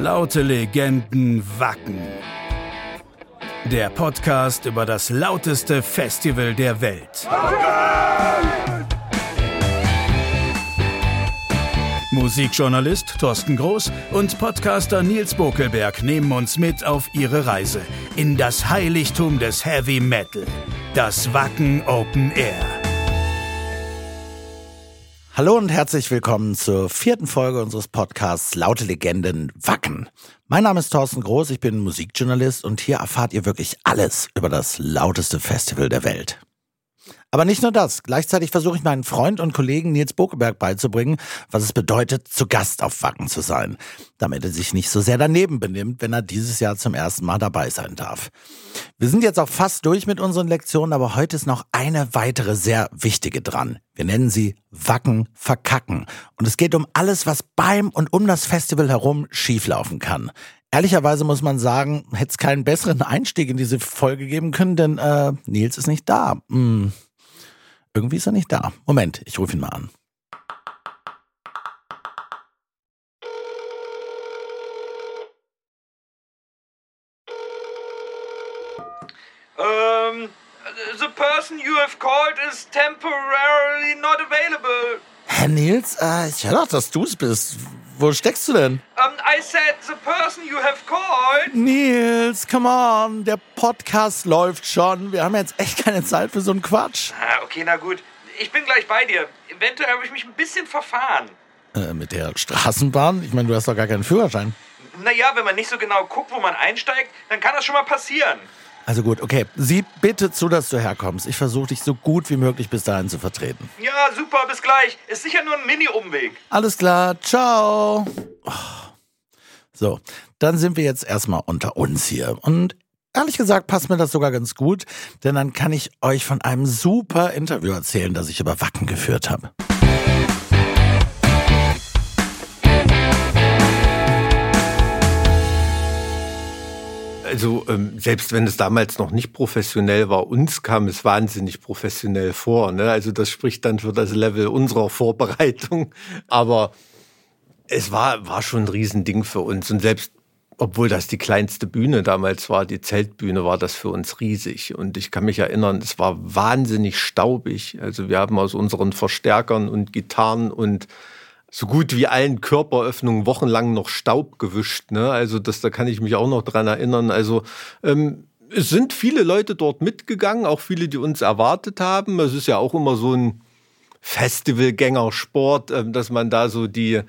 Laute Legenden Wacken. Der Podcast über das lauteste Festival der Welt. Musikjournalist Thorsten Groß und Podcaster Nils Bokelberg nehmen uns mit auf ihre Reise in das Heiligtum des Heavy Metal, das Wacken Open Air. Hallo und herzlich willkommen zur vierten Folge unseres Podcasts Laute Legenden Wacken. Mein Name ist Thorsten Groß, ich bin Musikjournalist und hier erfahrt ihr wirklich alles über das lauteste Festival der Welt. Aber nicht nur das. Gleichzeitig versuche ich meinen Freund und Kollegen Nils Bokeberg beizubringen, was es bedeutet, zu Gast auf Wacken zu sein. Damit er sich nicht so sehr daneben benimmt, wenn er dieses Jahr zum ersten Mal dabei sein darf. Wir sind jetzt auch fast durch mit unseren Lektionen, aber heute ist noch eine weitere sehr wichtige dran. Wir nennen sie Wacken verkacken. Und es geht um alles, was beim und um das Festival herum schieflaufen kann. Ehrlicherweise muss man sagen, hätte es keinen besseren Einstieg in diese Folge geben können, denn äh, Nils ist nicht da. Hm. Irgendwie ist er nicht da. Moment, ich rufe ihn mal an. Um, the person you have called is temporarily not available. Herr Nils, äh, ich höre doch, dass du es bist. Wo steckst du denn? Um, I said the person you have called. Nils, come on, der Podcast läuft schon. Wir haben jetzt echt keine Zeit für so einen Quatsch. Ah, okay, na gut. Ich bin gleich bei dir. Eventuell habe ich mich ein bisschen verfahren. Äh, mit der Straßenbahn? Ich meine, du hast doch gar keinen Führerschein. Naja, wenn man nicht so genau guckt, wo man einsteigt, dann kann das schon mal passieren. Also gut, okay. Sieh bitte zu, dass du herkommst. Ich versuche dich so gut wie möglich bis dahin zu vertreten. Ja, super, bis gleich. Ist sicher nur ein Mini-Umweg. Alles klar, ciao. So, dann sind wir jetzt erstmal unter uns hier. Und ehrlich gesagt passt mir das sogar ganz gut, denn dann kann ich euch von einem super Interview erzählen, das ich über Wacken geführt habe. Also ähm, selbst wenn es damals noch nicht professionell war, uns kam es wahnsinnig professionell vor. Ne? Also das spricht dann für das Level unserer Vorbereitung. Aber es war, war schon ein Riesending für uns. Und selbst obwohl das die kleinste Bühne damals war, die Zeltbühne, war das für uns riesig. Und ich kann mich erinnern, es war wahnsinnig staubig. Also wir haben aus unseren Verstärkern und Gitarren und so gut wie allen Körperöffnungen wochenlang noch Staub gewischt. Ne? Also das, da kann ich mich auch noch dran erinnern. Also ähm, es sind viele Leute dort mitgegangen, auch viele, die uns erwartet haben. Es ist ja auch immer so ein Festivalgängersport, ähm, dass man da so die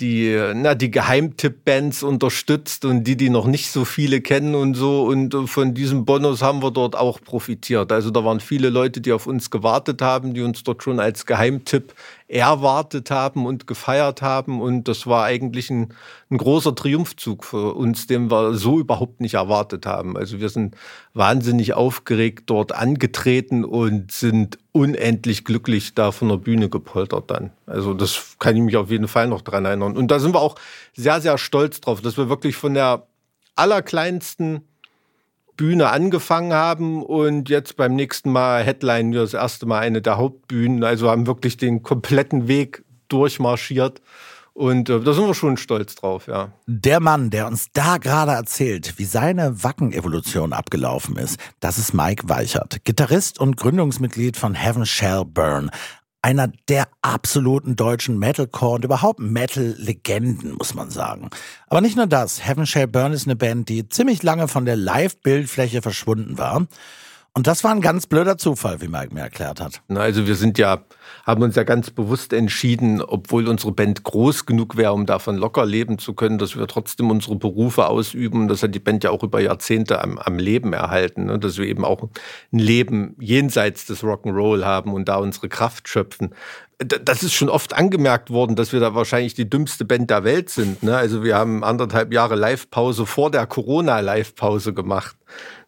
die, na, die Geheimtipp-Bands unterstützt und die, die noch nicht so viele kennen und so. Und von diesem Bonus haben wir dort auch profitiert. Also da waren viele Leute, die auf uns gewartet haben, die uns dort schon als Geheimtipp erwartet haben und gefeiert haben. Und das war eigentlich ein, ein großer Triumphzug für uns, den wir so überhaupt nicht erwartet haben. Also wir sind wahnsinnig aufgeregt dort angetreten und sind unendlich glücklich da von der Bühne gepoltert dann. Also das kann ich mich auf jeden Fall noch dran erinnern. Und da sind wir auch sehr, sehr stolz drauf, dass wir wirklich von der allerkleinsten Bühne angefangen haben und jetzt beim nächsten Mal headline das erste Mal eine der Hauptbühnen. Also haben wirklich den kompletten Weg durchmarschiert. Und äh, da sind wir schon stolz drauf, ja. Der Mann, der uns da gerade erzählt, wie seine Wacken-Evolution abgelaufen ist, das ist Mike Weichert, Gitarrist und Gründungsmitglied von Heaven Shall Burn. Einer der absoluten deutschen Metalcore und überhaupt Metal-Legenden, muss man sagen. Aber nicht nur das. Heaven Shall Burn ist eine Band, die ziemlich lange von der Live-Bildfläche verschwunden war. Und das war ein ganz blöder Zufall, wie Mike mir erklärt hat. Na, also wir sind ja, haben uns ja ganz bewusst entschieden, obwohl unsere Band groß genug wäre, um davon locker leben zu können, dass wir trotzdem unsere Berufe ausüben. Das hat die Band ja auch über Jahrzehnte am, am Leben erhalten, ne? dass wir eben auch ein Leben jenseits des Rock'n'Roll haben und da unsere Kraft schöpfen das ist schon oft angemerkt worden, dass wir da wahrscheinlich die dümmste Band der Welt sind. Ne? Also wir haben anderthalb Jahre Live-Pause vor der Corona-Live-Pause gemacht.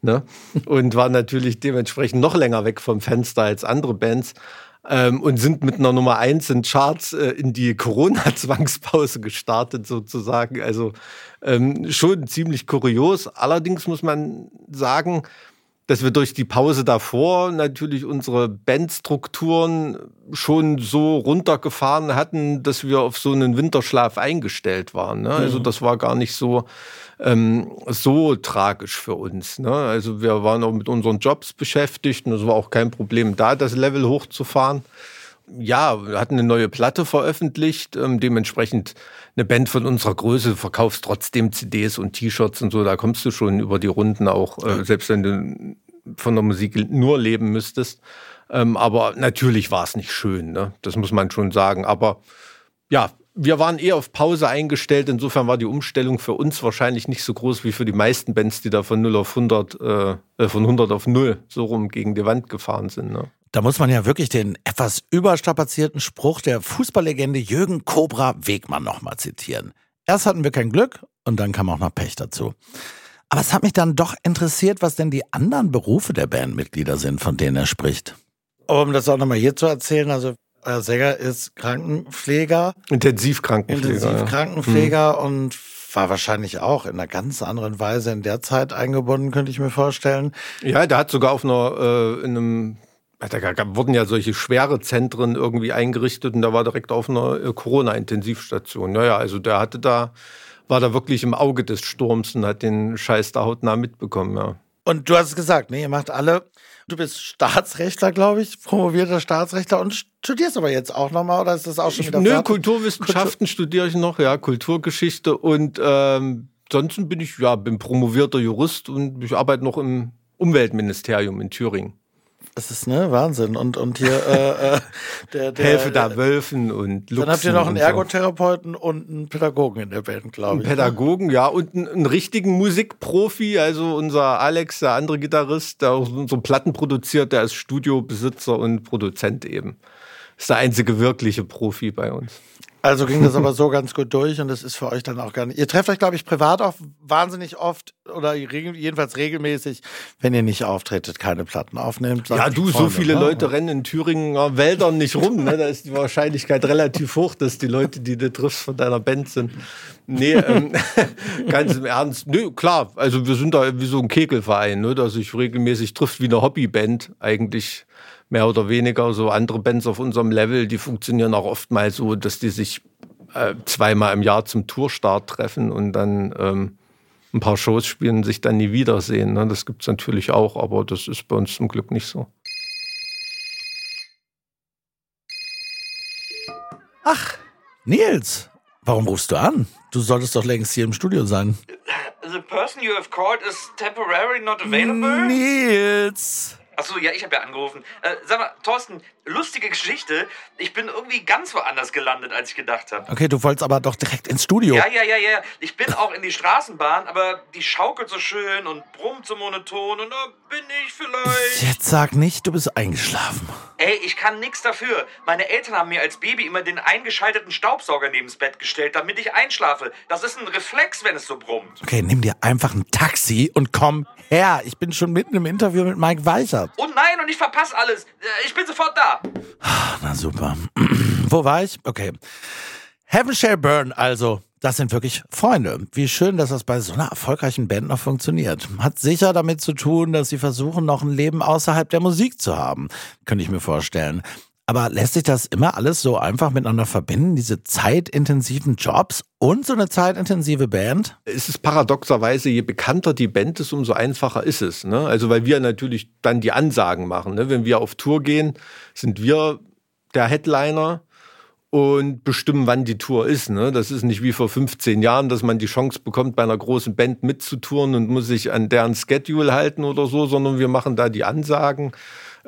Ne? Und waren natürlich dementsprechend noch länger weg vom Fenster als andere Bands. Ähm, und sind mit einer Nummer eins in Charts äh, in die Corona-Zwangspause gestartet, sozusagen. Also ähm, schon ziemlich kurios. Allerdings muss man sagen, dass wir durch die Pause davor natürlich unsere Bandstrukturen schon so runtergefahren hatten, dass wir auf so einen Winterschlaf eingestellt waren. Ne? Also mhm. das war gar nicht so, ähm, so tragisch für uns. Ne? Also wir waren auch mit unseren Jobs beschäftigt und es war auch kein Problem, da das Level hochzufahren. Ja, wir hatten eine neue Platte veröffentlicht, ähm, dementsprechend eine Band von unserer Größe verkaufst trotzdem CDs und T-Shirts und so, da kommst du schon über die Runden auch, äh, selbst wenn du von der Musik nur leben müsstest. Ähm, aber natürlich war es nicht schön, ne? das muss man schon sagen. Aber ja, wir waren eher auf Pause eingestellt. Insofern war die Umstellung für uns wahrscheinlich nicht so groß wie für die meisten Bands, die da von 0 auf 100, äh, äh, von 100 auf 0 so rum gegen die Wand gefahren sind. Ne? Da muss man ja wirklich den etwas überstrapazierten Spruch der Fußballlegende Jürgen Cobra Wegmann nochmal zitieren. Erst hatten wir kein Glück und dann kam auch noch Pech dazu. Aber es hat mich dann doch interessiert, was denn die anderen Berufe der Bandmitglieder sind, von denen er spricht. Um das auch nochmal hier zu erzählen, also euer Sänger ist Krankenpfleger. Intensivkrankenpfleger. Intensivkrankenpfleger ja. und war wahrscheinlich auch in einer ganz anderen Weise in der Zeit eingebunden, könnte ich mir vorstellen. Ja, der hat sogar auf einer, äh, in einem da wurden ja solche schwere Zentren irgendwie eingerichtet und da war direkt auf einer äh, Corona-Intensivstation. Naja, also der hatte da, war da wirklich im Auge des Sturms und hat den Scheiß da hautnah mitbekommen, ja. Und du hast es gesagt, ne, ihr macht alle, du bist Staatsrechtler, glaube ich, promovierter Staatsrechtler und studierst aber jetzt auch nochmal, oder ist das auch schon wieder Nö, Kulturwissenschaften Kultur studiere ich noch, ja, Kulturgeschichte und ähm, ansonsten bin ich, ja, bin promovierter Jurist und ich arbeite noch im Umweltministerium in Thüringen. Das ist ne Wahnsinn und und hier äh, äh, der, der helfe da Wölfen und Luchsen Dann habt ihr noch einen Ergotherapeuten so. und einen Pädagogen in der Band, glaube ich. Einen ne? Pädagogen, ja und einen, einen, richtigen Musikprofi, also unser Alex, der andere Gitarrist, der auch unsere Platten produziert, der ist Studiobesitzer und Produzent eben. Ist der einzige wirkliche Profi bei uns. Also ging das aber so ganz gut durch und das ist für euch dann auch gar nicht. Ihr trefft euch, glaube ich, privat auch wahnsinnig oft oder jedenfalls regelmäßig, wenn ihr nicht auftretet, keine Platten aufnehmt. Ja, du, Freunde, so viele ne? Leute rennen in Thüringer Wäldern nicht rum. Ne? Da ist die Wahrscheinlichkeit relativ hoch, dass die Leute, die du triffst, von deiner Band sind. Nee, ähm, ganz im Ernst. Nö, klar, also wir sind da wie so ein Kegelverein, ne, der sich regelmäßig trifft wie eine Hobbyband eigentlich mehr oder weniger. So andere Bands auf unserem Level, die funktionieren auch oftmals so, dass die sich äh, zweimal im Jahr zum Tourstart treffen und dann ähm, ein paar Shows spielen und sich dann nie wiedersehen. Ne? Das gibt es natürlich auch, aber das ist bei uns zum Glück nicht so. Ach, Nils, warum rufst du an? Du solltest doch längst hier im Studio sein. The person you have called is temporarily not available? Nils! Achso, ja, ich habe ja angerufen. Äh, sag mal, Thorsten, lustige Geschichte. Ich bin irgendwie ganz woanders gelandet, als ich gedacht habe. Okay, du wolltest aber doch direkt ins Studio. Ja, ja, ja, ja. Ich bin auch in die Straßenbahn, aber die schaukelt so schön und brummt so monoton und da bin ich vielleicht. Jetzt sag nicht, du bist eingeschlafen. Ey, ich kann nichts dafür. Meine Eltern haben mir als Baby immer den eingeschalteten Staubsauger neben's Bett gestellt, damit ich einschlafe. Das ist ein Reflex, wenn es so brummt. Okay, nimm dir einfach ein Taxi und komm her. Ich bin schon mitten im Interview mit Mike Weichert. Oh nein, und ich verpasse alles. Äh, ich bin sofort da. Na super. Wo war ich? Okay. Heaven Shall Burn, also. Das sind wirklich Freunde. Wie schön, dass das bei so einer erfolgreichen Band noch funktioniert. Hat sicher damit zu tun, dass sie versuchen, noch ein Leben außerhalb der Musik zu haben. Könnte ich mir vorstellen. Aber lässt sich das immer alles so einfach miteinander verbinden, diese zeitintensiven Jobs und so eine zeitintensive Band? Es ist paradoxerweise, je bekannter die Band ist, umso einfacher ist es. Ne? Also weil wir natürlich dann die Ansagen machen. Ne? Wenn wir auf Tour gehen, sind wir der Headliner und bestimmen, wann die Tour ist. Ne? Das ist nicht wie vor 15 Jahren, dass man die Chance bekommt, bei einer großen Band mitzutouren und muss sich an deren Schedule halten oder so, sondern wir machen da die Ansagen.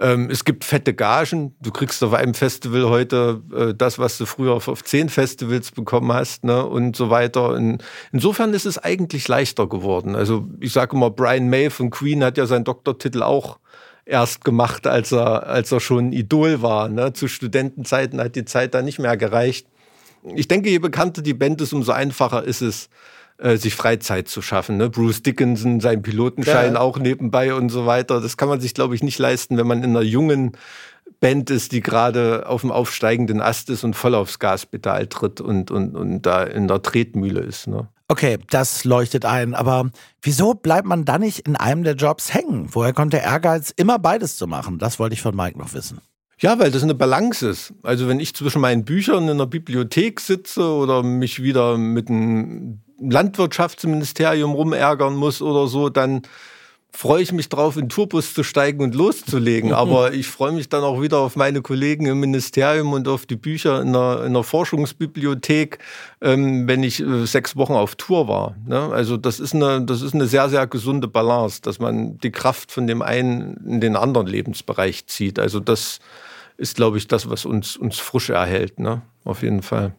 Ähm, es gibt fette Gagen. Du kriegst auf einem Festival heute äh, das, was du früher auf, auf zehn Festivals bekommen hast, ne? und so weiter. In, insofern ist es eigentlich leichter geworden. Also ich sage immer, Brian May von Queen hat ja seinen Doktortitel auch erst gemacht, als er, als er schon Idol war. Ne? Zu Studentenzeiten hat die Zeit da nicht mehr gereicht. Ich denke, je bekannter die Band ist, umso einfacher ist es, äh, sich Freizeit zu schaffen. Ne? Bruce Dickinson, sein Pilotenschein ja. auch nebenbei und so weiter. Das kann man sich, glaube ich, nicht leisten, wenn man in einer jungen Band ist, die gerade auf dem aufsteigenden Ast ist und voll aufs Gaspedal tritt und, und, und da in der Tretmühle ist. Ne? Okay, das leuchtet ein, aber wieso bleibt man dann nicht in einem der Jobs hängen? Woher kommt der Ehrgeiz, immer beides zu machen? Das wollte ich von Mike noch wissen. Ja, weil das eine Balance ist. Also wenn ich zwischen meinen Büchern in der Bibliothek sitze oder mich wieder mit einem Landwirtschaftsministerium rumärgern muss oder so, dann freue ich mich drauf, in den Tourbus zu steigen und loszulegen. Aber ich freue mich dann auch wieder auf meine Kollegen im Ministerium und auf die Bücher in der, in der Forschungsbibliothek, ähm, wenn ich äh, sechs Wochen auf Tour war. Ne? Also das ist, eine, das ist eine sehr, sehr gesunde Balance, dass man die Kraft von dem einen in den anderen Lebensbereich zieht. Also das ist, glaube ich, das, was uns, uns frisch erhält. Ne? Auf jeden Fall.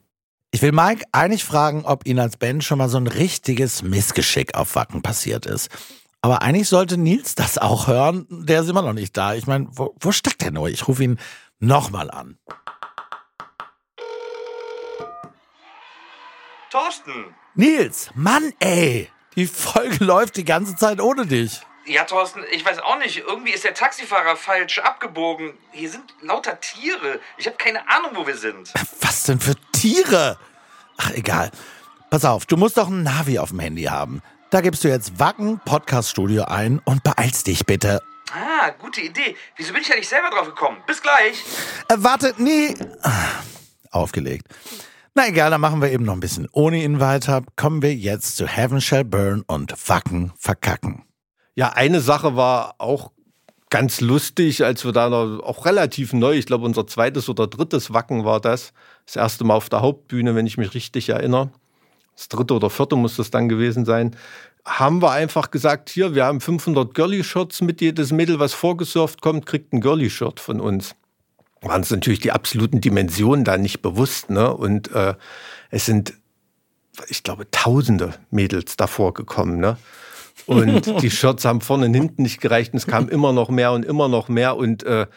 Ich will Mike eigentlich fragen, ob Ihnen als Band schon mal so ein richtiges Missgeschick auf Wacken passiert ist. Aber eigentlich sollte Nils das auch hören. Der ist immer noch nicht da. Ich meine, wo, wo steckt der nur? Ich rufe ihn nochmal an. Thorsten! Nils, Mann, ey! Die Folge läuft die ganze Zeit ohne dich. Ja, Thorsten, ich weiß auch nicht. Irgendwie ist der Taxifahrer falsch abgebogen. Hier sind lauter Tiere. Ich habe keine Ahnung, wo wir sind. Was denn für Tiere? Ach, egal. Pass auf, du musst doch ein Navi auf dem Handy haben. Da gibst du jetzt Wacken Podcast Studio ein und beeilst dich bitte. Ah, gute Idee. Wieso bin ich ja nicht selber drauf gekommen? Bis gleich. Äh, warte, nee. Aufgelegt. Na egal, dann machen wir eben noch ein bisschen ohne ihn weiter. Kommen wir jetzt zu Heaven Shall Burn und Wacken verkacken. Ja, eine Sache war auch ganz lustig, als wir da noch, auch relativ neu, ich glaube unser zweites oder drittes Wacken war das, das erste Mal auf der Hauptbühne, wenn ich mich richtig erinnere das dritte oder vierte muss das dann gewesen sein, haben wir einfach gesagt, hier, wir haben 500 Girly-Shirts mit jedes Mädel, was vorgesurft kommt, kriegt ein Girly-Shirt von uns. Waren uns natürlich die absoluten Dimensionen da nicht bewusst, ne? Und äh, es sind, ich glaube, tausende Mädels davor gekommen, ne? Und die Shirts haben vorne und hinten nicht gereicht und es kam immer noch mehr und immer noch mehr und äh,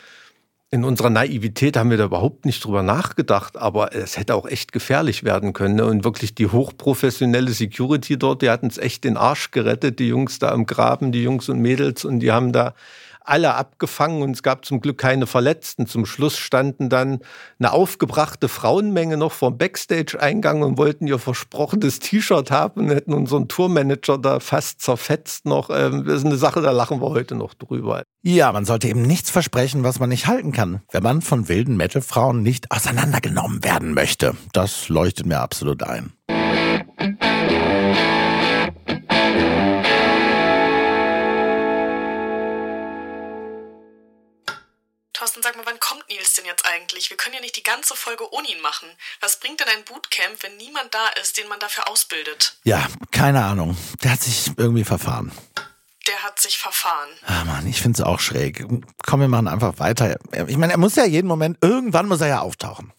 in unserer Naivität haben wir da überhaupt nicht drüber nachgedacht, aber es hätte auch echt gefährlich werden können. Ne? Und wirklich die hochprofessionelle Security dort, die hatten es echt den Arsch gerettet, die Jungs da am Graben, die Jungs und Mädels, und die haben da alle abgefangen und es gab zum Glück keine Verletzten. Zum Schluss standen dann eine aufgebrachte Frauenmenge noch vor dem Backstage-Eingang und wollten ihr versprochenes T-Shirt haben und hätten unseren Tourmanager da fast zerfetzt noch. Ähm, das ist eine Sache, da lachen wir heute noch drüber. Ja, man sollte eben nichts versprechen, was man nicht halten kann, wenn man von wilden Metal-Frauen nicht auseinandergenommen werden möchte. Das leuchtet mir absolut ein. Nils denn jetzt eigentlich? Wir können ja nicht die ganze Folge ohne ihn machen. Was bringt denn ein Bootcamp, wenn niemand da ist, den man dafür ausbildet? Ja, keine Ahnung. Der hat sich irgendwie verfahren. Der hat sich verfahren. Ah Mann, ich find's auch schräg. Komm, wir machen einfach weiter. Ich meine, er muss ja jeden Moment, irgendwann muss er ja auftauchen.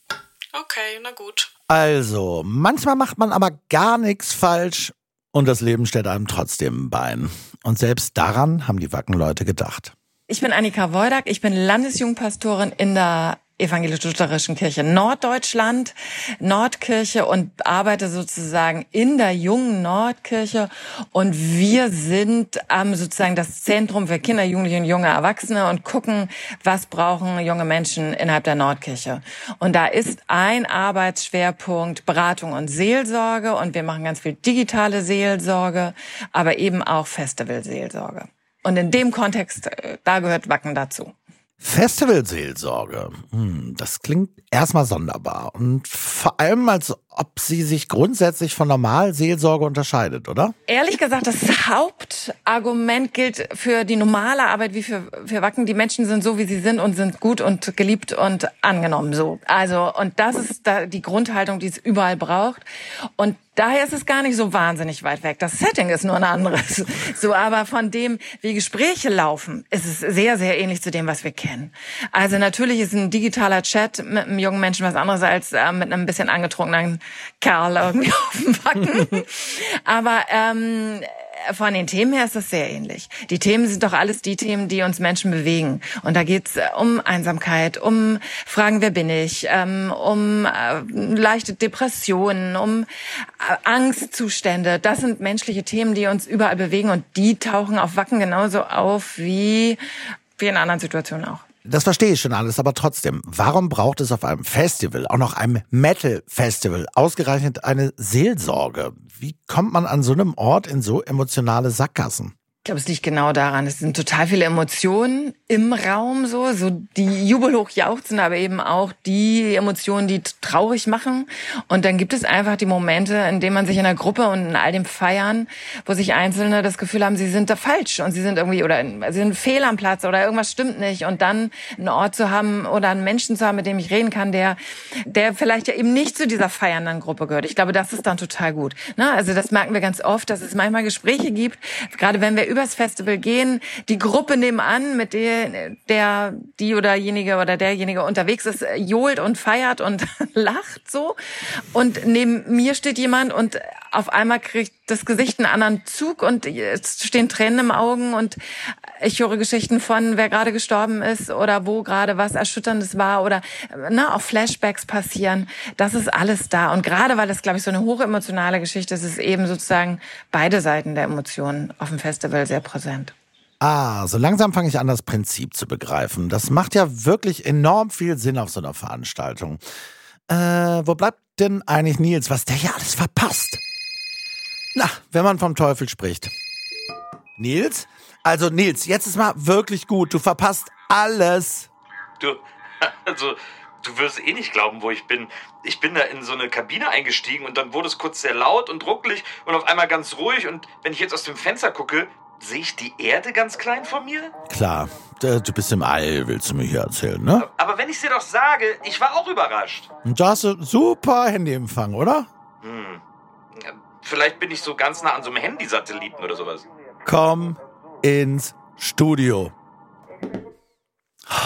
Okay, na gut. Also, manchmal macht man aber gar nichts falsch und das Leben stellt einem trotzdem ein Bein. Und selbst daran haben die Wackenleute gedacht. Ich bin Annika Woidak, ich bin Landesjugendpastorin in der evangelisch-lutherischen Kirche Norddeutschland, Nordkirche und arbeite sozusagen in der jungen Nordkirche und wir sind ähm, sozusagen das Zentrum für Kinder, Jugendliche und junge Erwachsene und gucken, was brauchen junge Menschen innerhalb der Nordkirche. Und da ist ein Arbeitsschwerpunkt Beratung und Seelsorge und wir machen ganz viel digitale Seelsorge, aber eben auch Festivalseelsorge. Und in dem Kontext, äh, da gehört Wacken dazu. Festivalseelsorge. Hm, das klingt erstmal sonderbar. Und vor allem, als ob sie sich grundsätzlich von Normalseelsorge unterscheidet, oder? Ehrlich gesagt, das Hauptargument gilt für die normale Arbeit wie für, für Wacken. Die Menschen sind so, wie sie sind und sind gut und geliebt und angenommen so. Also, und das ist da die Grundhaltung, die es überall braucht. Und Daher ist es gar nicht so wahnsinnig weit weg. Das Setting ist nur ein anderes. So, aber von dem, wie Gespräche laufen, ist es sehr, sehr ähnlich zu dem, was wir kennen. Also natürlich ist ein digitaler Chat mit einem jungen Menschen was anderes als äh, mit einem bisschen angetrunkenen Kerl irgendwie auf dem Backen. Aber ähm, von den Themen her ist das sehr ähnlich. Die Themen sind doch alles die Themen, die uns Menschen bewegen. Und da geht's äh, um Einsamkeit, um Fragen, wer bin ich, ähm, um äh, leichte Depressionen, um äh, Angstzustände. Das sind menschliche Themen, die uns überall bewegen und die tauchen auf Wacken genauso auf wie, wie in anderen Situationen auch. Das verstehe ich schon alles, aber trotzdem, warum braucht es auf einem Festival, auch noch einem Metal-Festival, ausgerechnet eine Seelsorge? Wie kommt man an so einem Ort in so emotionale Sackgassen? Ich glaube, es liegt genau daran. Es sind total viele Emotionen im Raum, so, so die jubelhoch jauchzen, aber eben auch die Emotionen, die traurig machen. Und dann gibt es einfach die Momente, in denen man sich in der Gruppe und in all dem Feiern, wo sich Einzelne das Gefühl haben, sie sind da falsch und sie sind irgendwie oder sie sind fehl am Platz oder irgendwas stimmt nicht. Und dann einen Ort zu haben oder einen Menschen zu haben, mit dem ich reden kann, der, der vielleicht ja eben nicht zu dieser feiernden Gruppe gehört. Ich glaube, das ist dann total gut. Ne? Also das merken wir ganz oft, dass es manchmal Gespräche gibt, gerade wenn wir übers Festival gehen, die Gruppe nebenan, mit der, der die oder jenige oder derjenige unterwegs ist, johlt und feiert und lacht so. Und neben mir steht jemand und auf einmal kriegt das Gesicht einen anderen Zug und es stehen Tränen im Augen und ich höre Geschichten von, wer gerade gestorben ist oder wo gerade was Erschütterndes war oder na, auch Flashbacks passieren. Das ist alles da. Und gerade weil das, glaube ich, so eine hochemotionale Geschichte ist, ist eben sozusagen beide Seiten der Emotionen auf dem Festival sehr präsent. Ah, so langsam fange ich an, das Prinzip zu begreifen. Das macht ja wirklich enorm viel Sinn auf so einer Veranstaltung. Äh, wo bleibt denn eigentlich Nils, was der hier alles verpasst? Na, wenn man vom Teufel spricht. Nils? Also Nils, jetzt ist mal wirklich gut. Du verpasst alles. Du, also, du wirst eh nicht glauben, wo ich bin. Ich bin da in so eine Kabine eingestiegen und dann wurde es kurz sehr laut und ruckelig und auf einmal ganz ruhig. Und wenn ich jetzt aus dem Fenster gucke, sehe ich die Erde ganz klein vor mir? Klar, du bist im All, willst du mir hier erzählen, ne? Aber wenn ich dir doch sage, ich war auch überrascht. Und da hast du super Handyempfang, oder? Vielleicht bin ich so ganz nah an so einem Handysatelliten oder sowas. Komm ins Studio.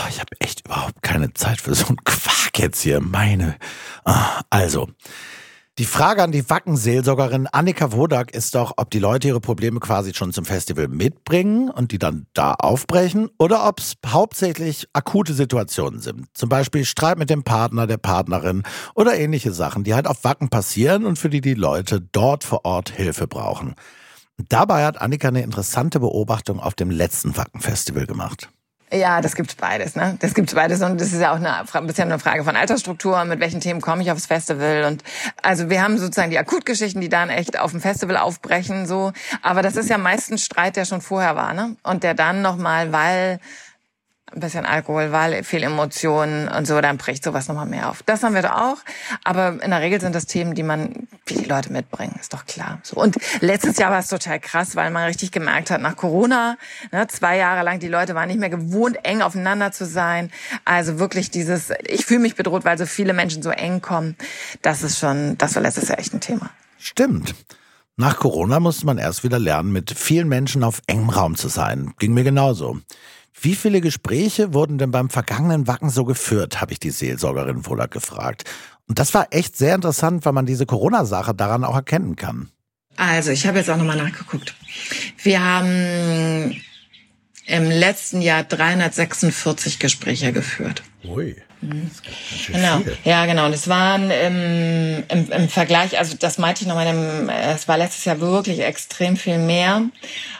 Ich habe echt überhaupt keine Zeit für so einen Quark jetzt hier. Meine. Also, die Frage an die Wackenseelsorgerin Annika Wodak ist doch, ob die Leute ihre Probleme quasi schon zum Festival mitbringen und die dann da aufbrechen oder ob es hauptsächlich akute Situationen sind. Zum Beispiel Streit mit dem Partner, der Partnerin oder ähnliche Sachen, die halt auf Wacken passieren und für die die Leute dort vor Ort Hilfe brauchen. Dabei hat Annika eine interessante Beobachtung auf dem letzten Wackenfestival gemacht. Ja, das gibt's beides. Ne? Das gibt's beides und das ist ja auch eine, ein bisschen eine Frage von Altersstruktur. Mit welchen Themen komme ich aufs Festival? Und also wir haben sozusagen die Akutgeschichten, die dann echt auf dem Festival aufbrechen, so. Aber das ist ja meistens Streit, der schon vorher war, ne? Und der dann nochmal, weil ein bisschen Alkohol, weil viel Emotionen und so, dann bricht sowas nochmal mehr auf. Das haben wir da auch. Aber in der Regel sind das Themen, die man, wie die Leute mitbringen, ist doch klar. So. Und letztes Jahr war es total krass, weil man richtig gemerkt hat, nach Corona, ne, zwei Jahre lang, die Leute waren nicht mehr gewohnt, eng aufeinander zu sein. Also wirklich dieses, ich fühle mich bedroht, weil so viele Menschen so eng kommen. Das ist schon, das war letztes Jahr echt ein Thema. Stimmt. Nach Corona musste man erst wieder lernen, mit vielen Menschen auf engem Raum zu sein. Ging mir genauso. Wie viele Gespräche wurden denn beim vergangenen Wacken so geführt, habe ich die Seelsorgerin Wohler gefragt. Und das war echt sehr interessant, weil man diese Corona-Sache daran auch erkennen kann. Also, ich habe jetzt auch nochmal nachgeguckt. Wir haben im letzten Jahr 346 Gespräche geführt. Ui. Mhm. Genau, viel. ja genau. Und es waren im, im, im Vergleich, also das meinte ich nochmal, es war letztes Jahr wirklich extrem viel mehr.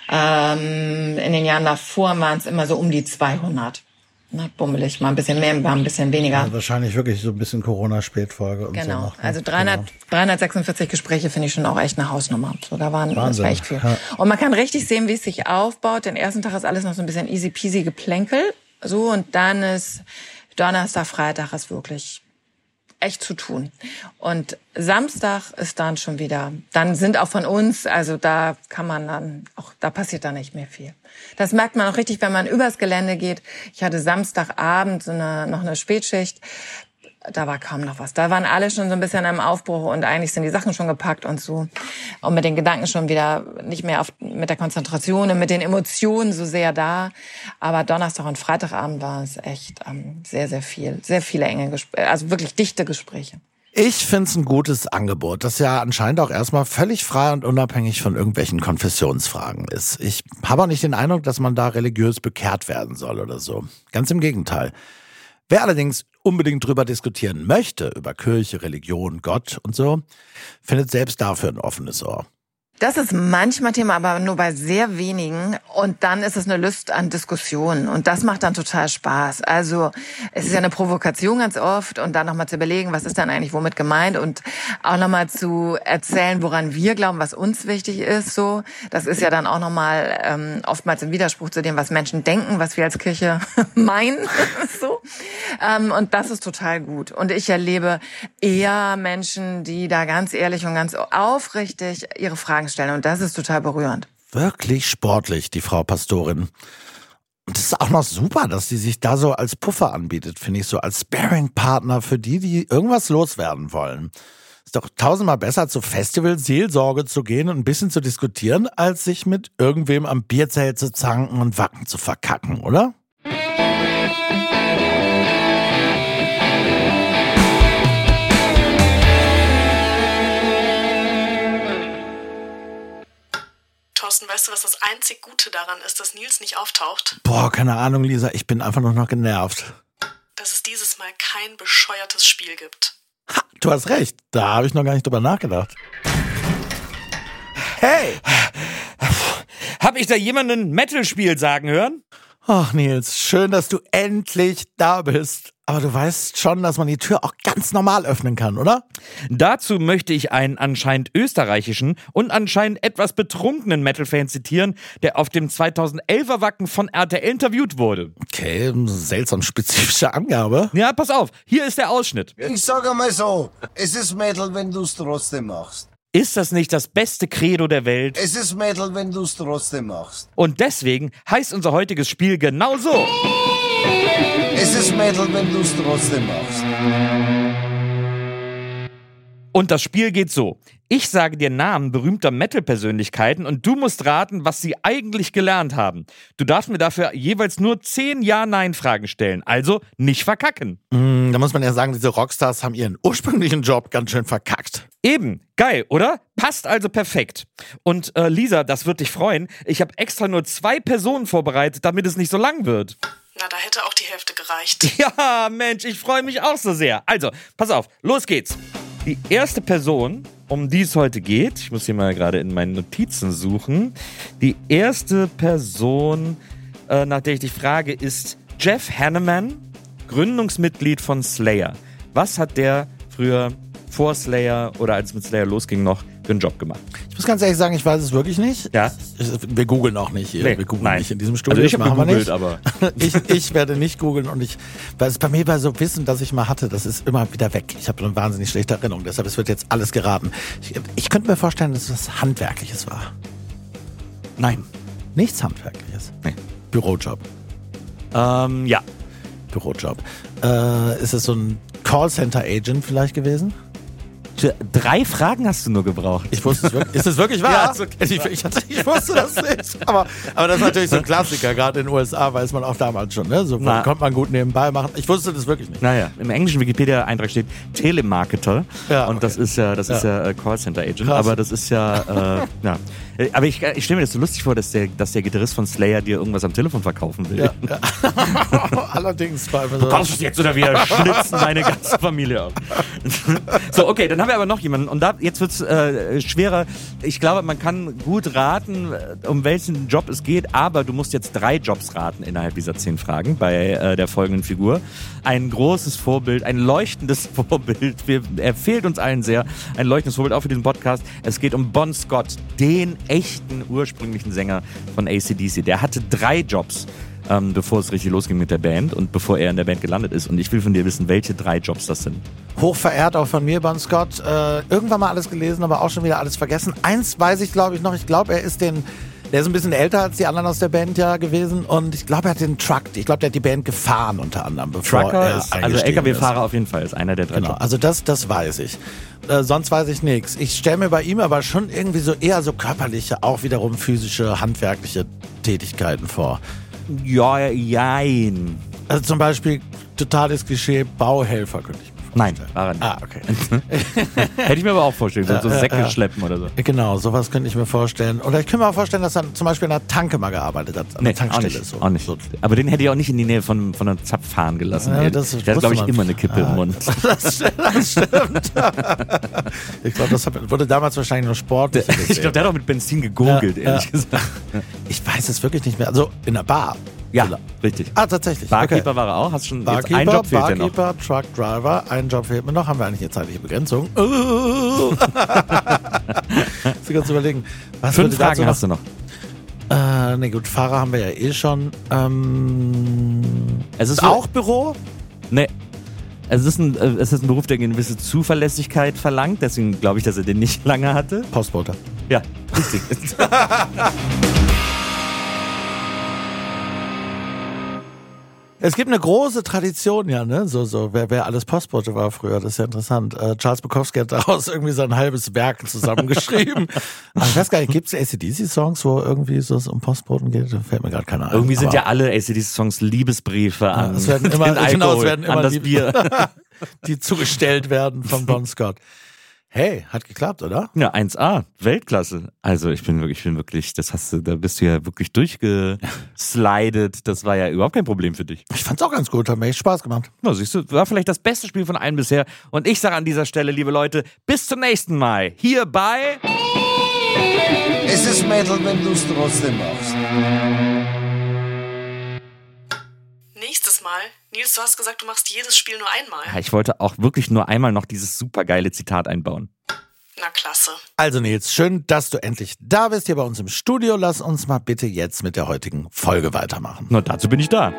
Ähm, in den Jahren davor waren es immer so um die 200. Na, bummelig, mal ein bisschen mehr, mal ein bisschen weniger. Also wahrscheinlich wirklich so ein bisschen Corona-Spätfolge und genau. so. Genau, also 300, genau. 346 Gespräche finde ich schon auch echt eine Hausnummer. So, da waren, Wahnsinn. das war echt viel. Ja. Und man kann richtig sehen, wie es sich aufbaut. Den ersten Tag ist alles noch so ein bisschen easy peasy geplänkel. So, und dann ist Donnerstag, Freitag ist wirklich echt zu tun. Und Samstag ist dann schon wieder, dann sind auch von uns, also da kann man dann, auch da passiert dann nicht mehr viel. Das merkt man auch richtig, wenn man übers Gelände geht. Ich hatte Samstagabend so eine, noch eine Spätschicht da war kaum noch was. Da waren alle schon so ein bisschen im Aufbruch und eigentlich sind die Sachen schon gepackt und so. Und mit den Gedanken schon wieder nicht mehr auf, mit der Konzentration und mit den Emotionen so sehr da. Aber Donnerstag und Freitagabend war es echt ähm, sehr, sehr viel. Sehr viele enge Gespräche, also wirklich dichte Gespräche. Ich finde es ein gutes Angebot, das ja anscheinend auch erstmal völlig frei und unabhängig von irgendwelchen Konfessionsfragen ist. Ich habe auch nicht den Eindruck, dass man da religiös bekehrt werden soll oder so. Ganz im Gegenteil. Wer allerdings unbedingt drüber diskutieren möchte, über Kirche, Religion, Gott und so, findet selbst dafür ein offenes Ohr. Das ist manchmal Thema, aber nur bei sehr wenigen. Und dann ist es eine Lust an Diskussionen. Und das macht dann total Spaß. Also es ist ja eine Provokation ganz oft. Und dann nochmal zu überlegen, was ist dann eigentlich womit gemeint. Und auch nochmal zu erzählen, woran wir glauben, was uns wichtig ist. So, Das ist ja dann auch nochmal ähm, oftmals im Widerspruch zu dem, was Menschen denken, was wir als Kirche meinen. so. Ähm, und das ist total gut. Und ich erlebe eher Menschen, die da ganz ehrlich und ganz aufrichtig ihre Fragen stellen. Und das ist total berührend. Wirklich sportlich, die Frau Pastorin. Und es ist auch noch super, dass sie sich da so als Puffer anbietet, finde ich, so als Sparing-Partner für die, die irgendwas loswerden wollen. Ist doch tausendmal besser, zu Festival-Seelsorge zu gehen und ein bisschen zu diskutieren, als sich mit irgendwem am Bierzelt zu zanken und Wacken zu verkacken, oder? Thorsten, weißt du, was das einzig Gute daran ist, dass Nils nicht auftaucht? Boah, keine Ahnung, Lisa, ich bin einfach nur noch genervt. Dass es dieses Mal kein bescheuertes Spiel gibt. Ha, du hast recht, da habe ich noch gar nicht drüber nachgedacht. Hey! Hab ich da jemanden Metal-Spiel sagen hören? Ach, Nils, schön, dass du endlich da bist. Aber du weißt schon, dass man die Tür auch ganz normal öffnen kann, oder? Dazu möchte ich einen anscheinend österreichischen und anscheinend etwas betrunkenen Metal-Fan zitieren, der auf dem 2011er Wacken von RTL interviewt wurde. Okay, seltsam spezifische Angabe. Ja, pass auf, hier ist der Ausschnitt. Ich sage mal so, es ist Metal, wenn du es trotzdem machst. Ist das nicht das beste Credo der Welt? Es ist Metal, wenn du es trotzdem machst. Und deswegen heißt unser heutiges Spiel genau so. Es ist Metal, wenn du es trotzdem machst. Und das Spiel geht so. Ich sage dir Namen berühmter Metal-Persönlichkeiten und du musst raten, was sie eigentlich gelernt haben. Du darfst mir dafür jeweils nur 10 Ja-Nein-Fragen stellen. Also nicht verkacken. Mm, da muss man ja sagen, diese Rockstars haben ihren ursprünglichen Job ganz schön verkackt. Eben, geil, oder? Passt also perfekt. Und äh, Lisa, das wird dich freuen. Ich habe extra nur zwei Personen vorbereitet, damit es nicht so lang wird. Na, da hätte auch die Hälfte gereicht. Ja, Mensch, ich freue mich auch so sehr. Also, pass auf, los geht's. Die erste Person, um die es heute geht, ich muss hier mal gerade in meinen Notizen suchen. Die erste Person, äh, nach der ich dich frage, ist Jeff Hanneman, Gründungsmitglied von Slayer. Was hat der früher vor Slayer oder als es mit Slayer losging noch für einen Job gemacht? Ich muss ganz ehrlich sagen, ich weiß es wirklich nicht. Ja. Wir googeln auch nicht. Nee, wir googeln nein. nicht in diesem Studio. Also ich habe gegoogelt, nicht. aber ich, ich werde nicht googeln und ich, weil es bei mir bei so Wissen, das ich mal hatte, das ist immer wieder weg. Ich habe eine wahnsinnig schlechte Erinnerung, deshalb es wird jetzt alles geraten. Ich, ich könnte mir vorstellen, dass es was Handwerkliches war. nein. Nichts Handwerkliches. Nee. Bürojob. Ähm, ja. Bürojob. Äh, ist es so ein Callcenter-Agent vielleicht gewesen? Drei Fragen hast du nur gebraucht. Ich wusste es wirklich. Ist es wirklich wahr? Ja, okay. ich, ich, ich wusste das nicht. Aber, aber das ist natürlich so ein Klassiker, gerade in den USA weiß man auch damals schon. Ne? So Na. konnte man gut nebenbei machen. Ich wusste das wirklich nicht. Naja, im englischen Wikipedia-Eintrag steht Telemarketer. Ja, Und das okay. ist ja, das ist ja äh, Callcenter-Agent. Krass. Aber das ist ja, äh, ja. Äh, Aber ich, ich stelle mir das so lustig vor, dass der, dass der Gitarrist von Slayer dir irgendwas am Telefon verkaufen will. Ja, ja. Allerdings. Du kaufst es jetzt oder wir schlitzen meine ganze Familie ab. so, okay, dann haben wir aber noch jemanden. Und da, jetzt wird's äh, schwerer. Ich glaube, man kann gut raten, äh, um welchen Job es geht, aber du musst jetzt drei Jobs raten innerhalb dieser zehn Fragen bei äh, der folgenden Figur. Ein großes Vorbild, ein leuchtendes Vorbild. Wir, er fehlt uns allen sehr. Ein leuchtendes Vorbild auch für diesen Podcast. Es geht um Bon Scott, den echten ursprünglichen Sänger von ACDC. Der hatte drei Jobs ähm, bevor es richtig losging mit der Band und bevor er in der Band gelandet ist. Und ich will von dir wissen, welche drei Jobs das sind. Hochverehrt auch von mir, Bon Scott. Äh, irgendwann mal alles gelesen, aber auch schon wieder alles vergessen. Eins weiß ich, glaube ich, noch. Ich glaube, er ist den. Der ist ein bisschen älter als die anderen aus der Band ja gewesen und ich glaube, er hat den Truck, ich glaube, der hat die Band gefahren unter anderem, bevor Trucker er ist, also LKW-Fahrer auf jeden Fall ist einer der drei Genau, Jobs. also das, das weiß ich. Äh, sonst weiß ich nichts. Ich stelle mir bei ihm aber schon irgendwie so eher so körperliche, auch wiederum physische, handwerkliche Tätigkeiten vor. Ja, jein. Also zum Beispiel totales Klischee, Bauhelfer könnte ich Nein, war er nicht. Ah, okay. Hätte ich mir aber auch vorstellen, so, so Ja, Säcke schleppen oder so. Genau, sowas könnte ich mir vorstellen. Oder ich könnte mir auch vorstellen, dass er zum Beispiel in einer Tanke mal gearbeitet hat. An Nee, der auch Tankstelle. nicht. so. auch nicht. So. Aber den hätte ich auch nicht in die Nähe von, von einer Zapfhahn gelassen. Ja, das Der hat, glaube ich, man. immer eine Kippe Ah. im Mund. Das, das stimmt. ich glaube, das wurde damals wahrscheinlich nur Sport. Ich glaube, der hat auch mit Benzin gegurgelt, Ja, ehrlich ja. gesagt. ich weiß es wirklich nicht mehr. Also in der Bar. Ja, richtig. Ah, tatsächlich. Barkeeper okay. war er auch. Hast schon jetzt Barkeeper, ein Job fehlt dir noch. Barkeeper, Truckdriver, ein Job fehlt mir noch. Haben wir eigentlich eine zeitliche Begrenzung? Sie kannst überlegen. Was Fünf Fragen hast du noch. Äh, ne gut, Fahrer haben wir ja eh schon. Ähm, Es ist auch Büro? Nee. Es ist, ein, äh, es ist ein Beruf, der eine gewisse Zuverlässigkeit verlangt. Deswegen glaube ich, dass er den nicht lange hatte. Postbote. Ja, richtig. Es gibt eine große Tradition, ja, ne? So, so, wer, wer alles Postbote war früher, das ist ja interessant. Äh, Charles Bukowski hat daraus irgendwie sein halbes Werk zusammengeschrieben. Aber ich weiß gar nicht, gibt es ACDC-Songs, wo irgendwie so es um Postboten geht? Da fällt mir gerade keiner ein. Irgendwie sind ja alle ACDC-Songs Liebesbriefe an es werden immer- genau, es werden immer an das Lieb- Bier. die zugestellt werden von Bon Scott. Hey, hat geklappt, oder? Ja, 1A, Weltklasse. Also ich bin wirklich, ich bin wirklich, das hast du, da bist du ja wirklich durchgeslidet. Das war ja überhaupt kein Problem für dich. Ich fand's auch ganz gut, hat mir echt Spaß gemacht. Na, siehst du, war vielleicht das beste Spiel von allen bisher. Und ich sage an dieser Stelle, liebe Leute, bis zum nächsten Mal. Hier bei Es ist Metal, wenn du es trotzdem machst. Nächstes Mal. Nils, du hast gesagt, du machst jedes Spiel nur einmal. Ja, ich wollte auch wirklich nur einmal noch dieses supergeile Zitat einbauen. Na klasse. Also Nils, schön, dass du endlich da bist hier bei uns im Studio. Lass uns mal bitte jetzt mit der heutigen Folge weitermachen. Na, dazu bin ich da.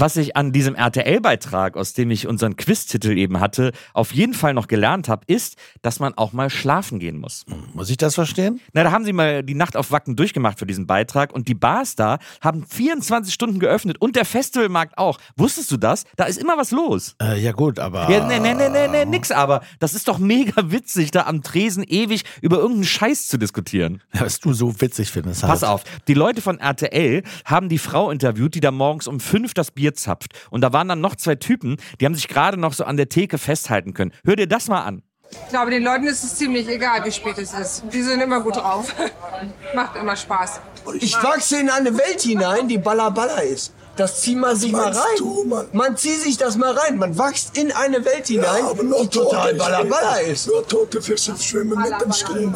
Was ich an diesem RTL-Beitrag, aus dem ich unseren Quiz-Titel eben hatte, auf jeden Fall noch gelernt habe, ist, dass man auch mal schlafen gehen muss. Muss ich das verstehen? Na, da haben sie mal die Nacht auf Wacken durchgemacht für diesen Beitrag und die Bars da haben 24 Stunden geöffnet und der Festivalmarkt auch. Wusstest du das? Da ist immer was los. Äh, ja gut, aber... Ja, nee, nee, nee, nee, nee, nix aber. Das ist doch mega witzig, da am Tresen ewig über irgendeinen Scheiß zu diskutieren. Was du so witzig findest. Pass halt. auf, die Leute von RTL haben die Frau interviewt, die da morgens um fünf das Bier zapft. Und da waren dann noch zwei Typen, die haben sich gerade noch so an der Theke festhalten können. Hör dir das mal an. Ich glaube, den Leuten ist es ziemlich egal, wie spät es ist. Die sind immer gut drauf. Macht immer Spaß. Ich wachse in eine Welt hinein, die Balla Balla ist. Das zieht man sich mal rein. man? zieht sich das mal rein. Man wächst in eine Welt hinein, die total Balla Balla ist. Nur tote Fische schwimmen mit dem Strom.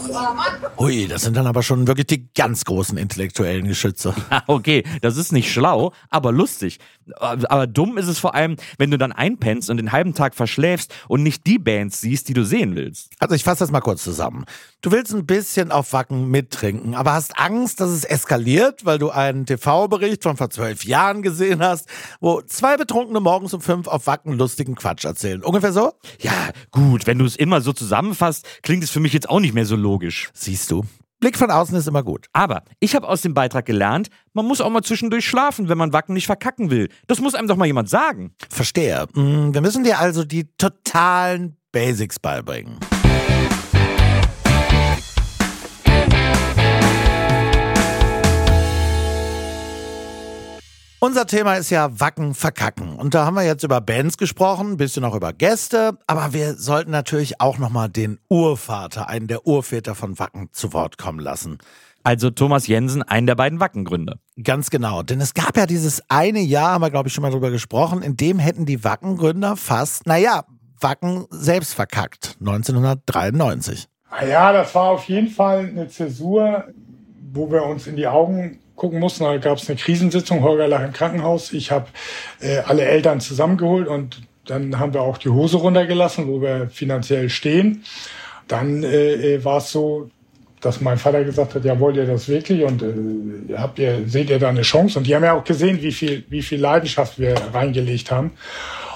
Ui, das sind dann aber schon wirklich die ganz großen intellektuellen Geschütze. Ah, okay, das ist nicht schlau, aber lustig. Aber dumm ist es vor allem, wenn du dann einpennst und den halben Tag verschläfst und nicht die Bands siehst, die du sehen willst. Also ich fasse das mal kurz zusammen. Du willst ein bisschen auf Wacken mittrinken, aber hast Angst, dass es eskaliert, weil du einen TV-Bericht von vor zwölf Jahren gesehen hast, wo zwei Betrunkene morgens um fünf auf Wacken lustigen Quatsch erzählen. Ungefähr so? Ja, gut, wenn du es immer so zusammenfasst, klingt es für mich jetzt auch nicht mehr so logisch. Siehst du. Blick von außen ist immer gut. Aber ich habe aus dem Beitrag gelernt, man muss auch mal zwischendurch schlafen, wenn man Wacken nicht verkacken will. Das muss einem doch mal jemand sagen. Verstehe. Mm, Wir müssen dir also die totalen Basics beibringen. Unser Thema ist ja Wacken verkacken. Und da haben wir jetzt über Bands gesprochen, ein bisschen auch über Gäste. Aber wir sollten natürlich auch nochmal den Urvater, einen der Urväter von Wacken, zu Wort kommen lassen. Also Thomas Jensen, einen der beiden Wackengründer. Ganz genau. Denn es gab ja dieses eine Jahr, haben wir, glaube ich, schon mal drüber gesprochen, in dem hätten die Wackengründer fast, naja, Wacken selbst verkackt. 1993. Ja, das war auf jeden Fall eine Zäsur, wo wir uns in die Augen gucken mussten. Da gab es eine Krisensitzung, Holger lag im Krankenhaus. Ich habe äh, alle Eltern zusammengeholt und dann haben wir auch die Hose runtergelassen, wo wir finanziell stehen. Dann äh, äh, war es so, dass mein Vater gesagt hat, ja, wollt ihr das wirklich und äh, habt ihr, seht ihr da eine Chance? Und die haben ja auch gesehen, wie viel, wie viel Leidenschaft wir reingelegt haben.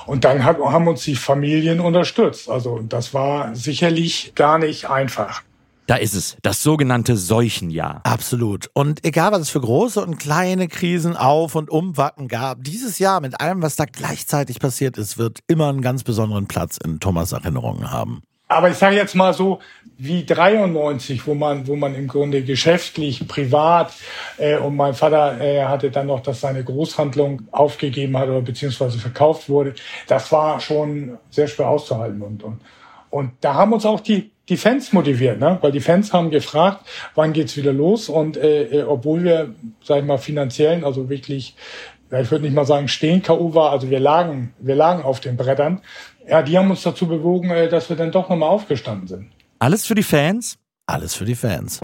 Und dann hat, haben uns die Familien unterstützt. Also das war sicherlich gar nicht einfach. Da ist es, das sogenannte Seuchenjahr. Absolut. Und egal, was es für große und kleine Krisen auf und um Wacken gab, dieses Jahr mit allem, was da gleichzeitig passiert ist, wird immer einen ganz besonderen Platz in Thomas Erinnerungen haben. Aber ich sage jetzt mal so, wie 93, wo man, wo man im Grunde geschäftlich, privat äh, und mein Vater äh, hatte dann noch, dass seine Großhandlung aufgegeben hat oder beziehungsweise verkauft wurde. Das war schon sehr schwer auszuhalten und und und da haben uns auch die die Fans motiviert, ne? weil die Fans haben gefragt, wann geht's wieder los und äh, äh, obwohl wir, sag ich mal, finanziellen, also wirklich, ja, ich würde nicht mal sagen stehen KU war, also wir lagen, wir lagen auf den Brettern. Ja, die haben uns dazu bewogen, äh, dass wir dann doch nochmal aufgestanden sind. Alles für die Fans? Alles für die Fans.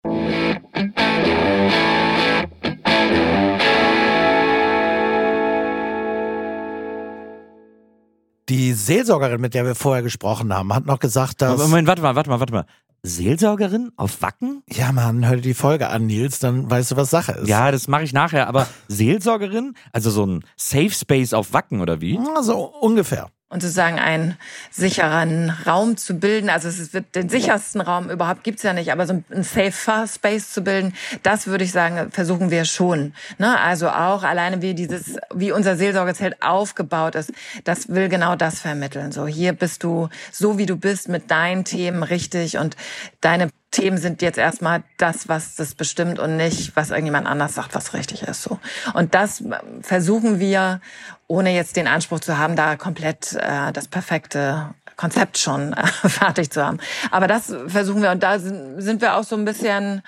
Die Seelsorgerin, mit der wir vorher gesprochen haben, hat noch gesagt, dass. Moment, warte mal, warte mal, warte mal. Seelsorgerin auf Wacken? Ja, Mann, hör dir die Folge an, Nils, dann weißt du, was Sache ist. Ja, das mache ich nachher, aber Seelsorgerin? Also so ein Safe Space auf Wacken oder wie? So ungefähr und sozusagen einen sicheren Raum zu bilden. Also es wird den sichersten Raum überhaupt gibt's ja nicht, aber so ein safer Space zu bilden, das würde ich sagen, versuchen wir schon. Ne? Also auch alleine wie dieses, wie unser Seelsorgezelt aufgebaut ist, das will genau das vermitteln. So hier bist du so wie du bist mit deinen Themen richtig und deine Themen sind jetzt erstmal das, was das bestimmt und nicht, was irgendjemand anders sagt, was richtig ist. So. Und das versuchen wir, ohne jetzt den Anspruch zu haben, da komplett äh, das perfekte Konzept schon äh, fertig zu haben. Aber das versuchen wir und da sind wir auch so ein bisschen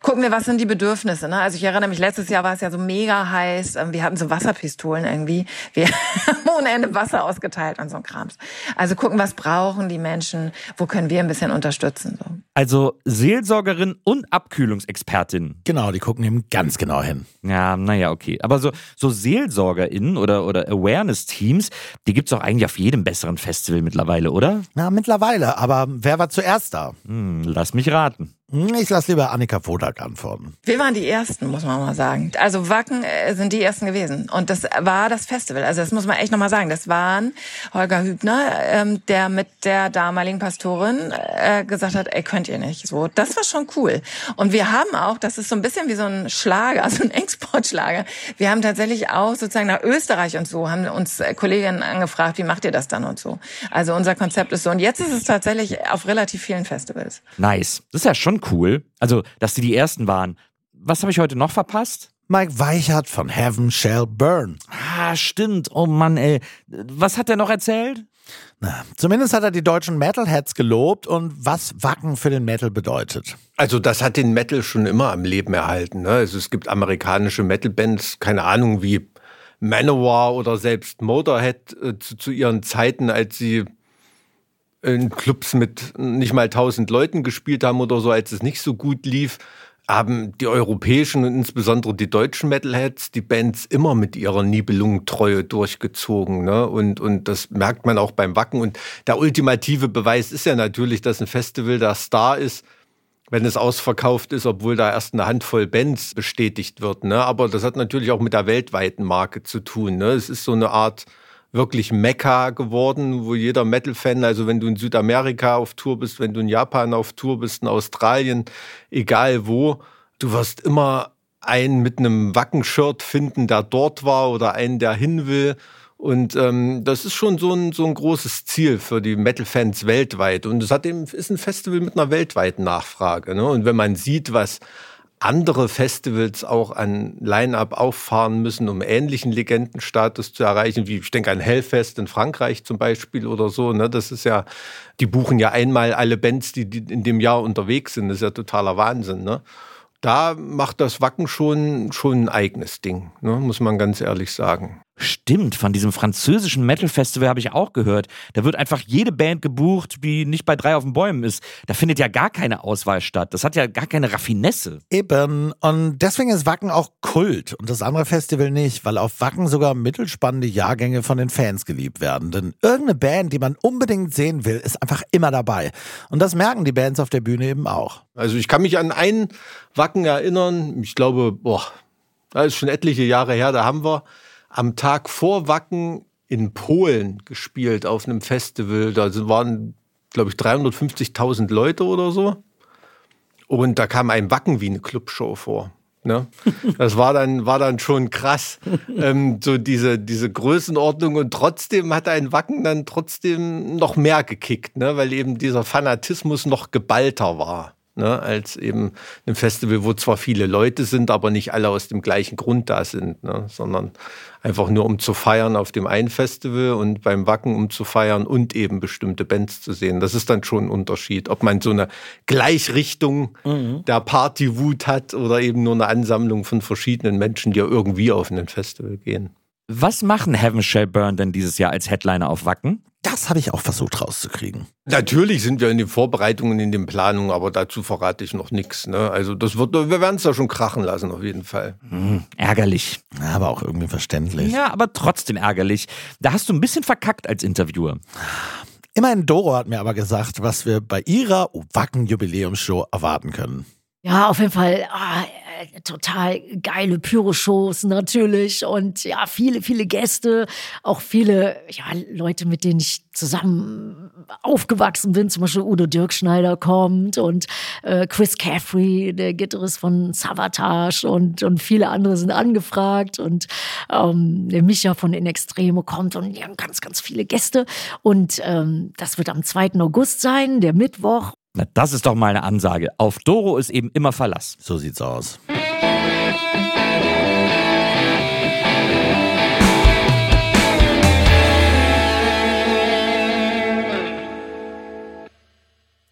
gucken wir, was sind die Bedürfnisse. Ne? Also ich erinnere mich, letztes Jahr war es ja so mega heiß. Ähm, wir hatten so Wasserpistolen irgendwie. Wir haben ohne Ende Wasser ausgeteilt und so ein Krams. Also gucken, was brauchen die Menschen, wo können wir ein bisschen unterstützen. So. Also Seelsorgerin und Abkühlungsexpertin. Genau, die gucken eben ganz genau hin. Ja, naja, okay. Aber so, so SeelsorgerInnen oder, oder Awareness-Teams, die gibt's auch eigentlich auf jedem besseren Festival mittlerweile, oder? Na, mittlerweile. Aber wer war zuerst da? Hm, lass mich raten. Hm, ich lasse lieber Annika Wodak antworten. Wir waren die Ersten, muss man mal sagen. Also Wacken äh, sind die Ersten gewesen. Und das war das Festival. Also das muss man echt nochmal sagen. Das waren Holger Hübner, ähm, der mit der damaligen Pastorin äh, gesagt hat, ey, könnt ihr nicht. So, das war schon cool. Und wir haben auch, das ist so ein bisschen wie so ein Schlager, so ein Exportschlager. Wir haben tatsächlich auch sozusagen nach Österreich und so, haben uns Kolleginnen angefragt, wie macht ihr das dann und so. Also unser Konzept ist so. Und jetzt ist es tatsächlich auf relativ vielen Festivals. Nice. Das ist ja schon cool. Also, dass die die Ersten waren. Was habe ich heute noch verpasst? Mike Weichert von Heaven Shall Burn. Ah, stimmt. Oh Mann, ey. Was hat er noch erzählt? Na, zumindest hat er die deutschen Metalheads gelobt und was Wacken für den Metal bedeutet. Also das hat den Metal schon immer am Leben erhalten. Ne? Also es gibt amerikanische Metal-Bands, keine Ahnung wie Manowar oder selbst Motorhead äh, zu, zu ihren Zeiten, als sie in Clubs mit nicht mal tausend Leuten gespielt haben oder so, als es nicht so gut lief, haben die europäischen und insbesondere die deutschen Metalheads die Bands immer mit ihrer Nibelungentreue durchgezogen. Ne? Und, und das merkt man auch beim Wacken. Und der ultimative Beweis ist ja natürlich, dass ein Festival der Star ist, wenn es ausverkauft ist, obwohl da erst eine Handvoll Bands bestätigt wird. Ne? Aber das hat natürlich auch mit der weltweiten Marke zu tun. Ne? Es ist so eine Art wirklich Mekka geworden, wo jeder Metal-Fan, also wenn du in Südamerika auf Tour bist, wenn du in Japan auf Tour bist, in Australien, egal wo, du wirst immer einen mit einem Wacken-Shirt finden, der dort war oder einen, der hin will. Und ähm, das ist schon so ein, so ein großes Ziel für die Metal-Fans weltweit. Und es ist ein Festival mit einer weltweiten Nachfrage. Ne? Und wenn man sieht, was andere Festivals auch an Line-Up auffahren müssen, um ähnlichen Legendenstatus zu erreichen, wie ich denke an Hellfest in Frankreich zum Beispiel oder so. Ne? Das ist ja, die buchen ja einmal alle Bands, die, die in dem Jahr unterwegs sind. Das ist ja totaler Wahnsinn. Ne? Da macht das Wacken schon, schon ein eigenes Ding, ne? muss man ganz ehrlich sagen. Stimmt, von diesem französischen Metal-Festival habe ich auch gehört. Da wird einfach jede Band gebucht, die nicht bei drei auf den Bäumen ist. Da findet ja gar keine Auswahl statt. Das hat ja gar keine Raffinesse. Eben. Und deswegen ist Wacken auch Kult und das andere Festival nicht, weil auf Wacken sogar mittelspannende Jahrgänge von den Fans geliebt werden. Denn irgendeine Band, die man unbedingt sehen will, ist einfach immer dabei. Und das merken die Bands auf der Bühne eben auch. Also ich kann mich an einen Wacken erinnern. Ich glaube, boah, das ist schon etliche Jahre her. Da haben wir am Tag vor Wacken in Polen gespielt auf einem Festival. Da waren, glaube ich, 350.000 Leute oder so. Und da kam ein Wacken wie eine Clubshow vor. Ne? Das war dann, war dann schon krass, ähm, so diese, diese Größenordnung. Und trotzdem hat ein Wacken dann trotzdem noch mehr gekickt, ne? weil eben dieser Fanatismus noch geballter war ne, als eben ein Festival, wo zwar viele Leute sind, aber nicht alle aus dem gleichen Grund da sind, ne, sondern einfach nur um zu feiern auf dem einen Festival und beim Wacken um zu feiern und eben bestimmte Bands zu sehen. Das ist dann schon ein Unterschied, ob man so eine Gleichrichtung mhm. der Partywut hat oder eben nur eine Ansammlung von verschiedenen Menschen, die ja irgendwie auf ein Festival gehen. Was machen Heaven Shall Burn denn dieses Jahr als Headliner auf Wacken? Das habe ich auch versucht rauszukriegen. Natürlich sind wir in den Vorbereitungen, in den Planungen, aber dazu verrate ich noch nichts. Ne? Also das wird, wir werden es da schon krachen lassen, auf jeden Fall. Hm, ärgerlich. Aber auch irgendwie verständlich. Ja, aber trotzdem ärgerlich. Da hast du ein bisschen verkackt als Interviewer. Immerhin Doro hat mir aber gesagt, was wir bei ihrer Wacken-Jubiläumsshow erwarten können. Ja, auf jeden Fall äh, total geile Pyro-Shows natürlich und ja, viele, viele Gäste, auch viele ja, Leute, mit denen ich zusammen aufgewachsen bin. Zum Beispiel Udo Dirkschneider kommt und äh, Chris Caffrey, der Gitarrist von Savatage und, und viele andere sind angefragt und ähm, der Micha von In Extremo kommt und die haben ganz, ganz viele Gäste und ähm, das wird am 2. August sein, der Mittwoch na, das ist doch mal eine Ansage. Auf Doro ist eben immer Verlass. So sieht's aus.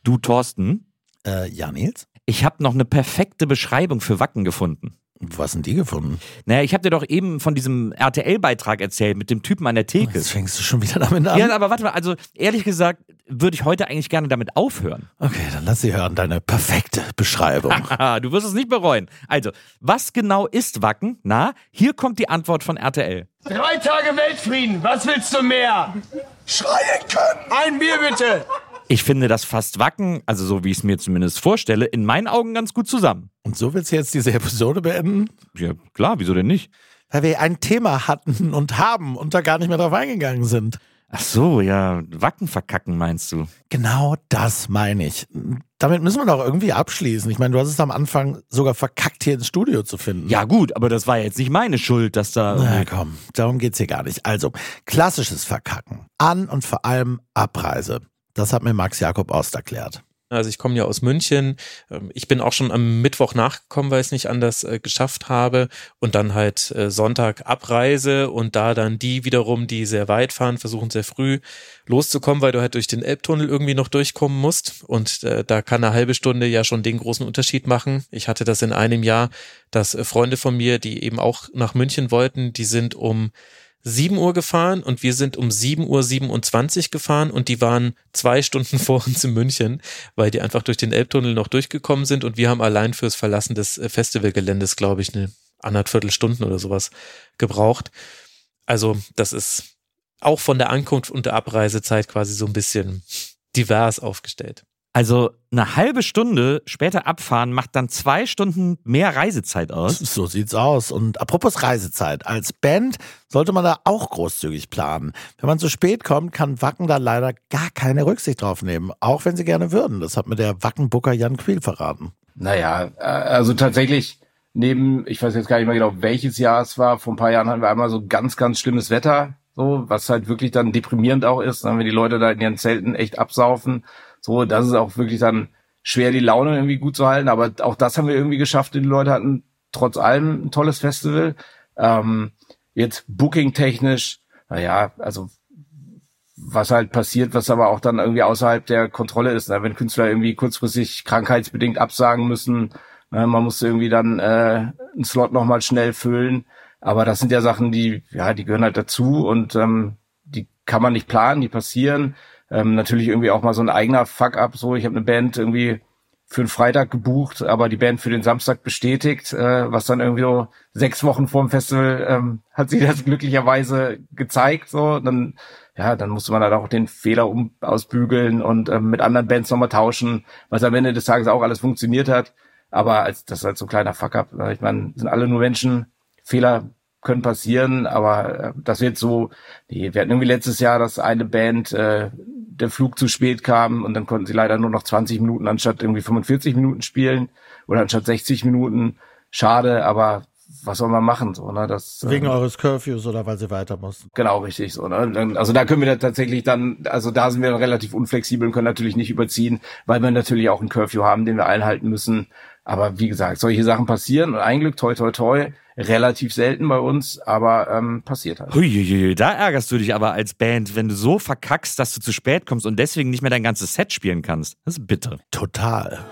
Du, Thorsten? Äh, ja, Nils? Ich habe noch eine perfekte Beschreibung für Wacken gefunden. Was sind die gefunden? Naja, ich habe dir doch eben von diesem RTL-Beitrag erzählt mit dem Typen an der Theke. Jetzt fängst du schon wieder damit an. Ja, aber warte mal, also ehrlich gesagt würde ich heute eigentlich gerne damit aufhören. Okay, dann lass sie hören, deine perfekte Beschreibung. du wirst es nicht bereuen. Also, was genau ist Wacken? Na, hier kommt die Antwort von RTL. Drei Tage Weltfrieden, was willst du mehr? Schreien können! Ein Bier bitte! Ich finde, das fasst Wacken, also so wie ich es mir zumindest vorstelle, in meinen Augen ganz gut zusammen. Und so willst du jetzt diese Episode beenden? Ja, klar, wieso denn nicht? Weil wir ein Thema hatten und haben und da gar nicht mehr drauf eingegangen sind. Ach so, ja, Wacken verkacken meinst du? Genau das meine ich. Damit müssen wir doch irgendwie abschließen. Ich meine, du hast es am Anfang sogar verkackt, hier ins Studio zu finden. Ja gut, aber das war jetzt nicht meine Schuld, dass da... Na komm, darum geht's hier gar nicht. Also, klassisches Verkacken. An und vor allem Abreise. Das hat mir Max Jakob Ost erklärt. Also ich komme ja aus München. Ähm, ich bin auch schon am Mittwoch nachgekommen, weil ich es nicht anders äh, geschafft habe. Und dann halt äh, Sonntag Abreise und da dann die wiederum, die sehr weit fahren, versuchen sehr früh loszukommen, weil du halt durch den Elbtunnel irgendwie noch durchkommen musst. Und äh, da kann eine halbe Stunde ja schon den großen Unterschied machen. Ich hatte das in einem Jahr, dass Freunde von mir, die eben auch nach München wollten, die sind um 7 Uhr gefahren und wir sind um 7 Uhr 27 gefahren und die waren zwei Stunden vor uns in München, weil die einfach durch den Elbtunnel noch durchgekommen sind und wir haben allein fürs Verlassen des äh, Festivalgeländes, glaube ich, eine anderthalb Stunden oder sowas gebraucht. Also das ist auch von der Ankunft und der Abreisezeit quasi so ein bisschen divers aufgestellt. Also eine halbe Stunde später abfahren macht dann zwei Stunden mehr Reisezeit aus. So sieht's aus. Und apropos Reisezeit, als Band sollte man da auch großzügig planen. Wenn man zu spät kommt, kann Wacken da leider gar keine Rücksicht drauf nehmen, auch wenn sie gerne würden. Das hat mir der Wackenbooker Jan Quiel verraten. Naja, äh, also tatsächlich neben, ich weiß jetzt gar nicht mehr genau, welches Jahr es war, vor ein paar Jahren hatten wir einmal so ganz, ganz schlimmes Wetter, so, was halt wirklich dann deprimierend auch ist, wenn die Leute da in ihren Zelten echt absaufen. So, das ist auch wirklich dann schwer, die Laune irgendwie gut zu halten. Aber auch das haben wir irgendwie geschafft. Die Leute hatten trotz allem ein tolles Festival. Ähm, jetzt booking-technisch, naja, also was halt passiert, was aber auch dann irgendwie außerhalb der Kontrolle ist. Ne? Wenn Künstler irgendwie kurzfristig krankheitsbedingt absagen müssen, ne? man muss irgendwie dann äh, einen Slot nochmal schnell füllen. Aber das sind ja Sachen, die, ja, die gehören halt dazu und ähm, die kann man nicht planen, die passieren. Ähm, natürlich irgendwie auch mal so ein eigener Fuck-up. So, ich habe eine Band irgendwie für den Freitag gebucht, aber die Band für den Samstag bestätigt, äh, was dann irgendwie so sechs Wochen vor dem Festival ähm, hat sich das glücklicherweise gezeigt. So, dann ja, dann musste man halt auch den Fehler um ausbügeln und ähm, mit anderen Bands nochmal tauschen, was am Ende des Tages auch alles funktioniert hat. Aber als das ist halt so ein kleiner Fuck-up. Ne? Ich meine, sind alle nur Menschen. Fehler können passieren, aber äh, das wird so, nee, wir hatten irgendwie letztes Jahr, dass eine Band äh, der Flug zu spät kam und dann konnten sie leider nur noch 20 Minuten anstatt irgendwie 45 Minuten spielen oder anstatt 60 Minuten. schade, aber was soll man machen so, ne? Das Wegen ähm, eures Curfews oder weil sie weiter mussten. Genau, richtig so. Ne? Also da können wir da tatsächlich dann, also da sind wir dann relativ unflexibel und können natürlich nicht überziehen, weil wir natürlich auch einen Curfew haben, den wir einhalten müssen. Aber wie gesagt, solche Sachen passieren und ein Glück, toi toi toi, relativ selten bei uns, aber ähm, passiert halt. Huiuiui, da ärgerst du dich aber als Band, wenn du so verkackst, dass du zu spät kommst und deswegen nicht mehr dein ganzes Set spielen kannst. Das ist bitter. Total.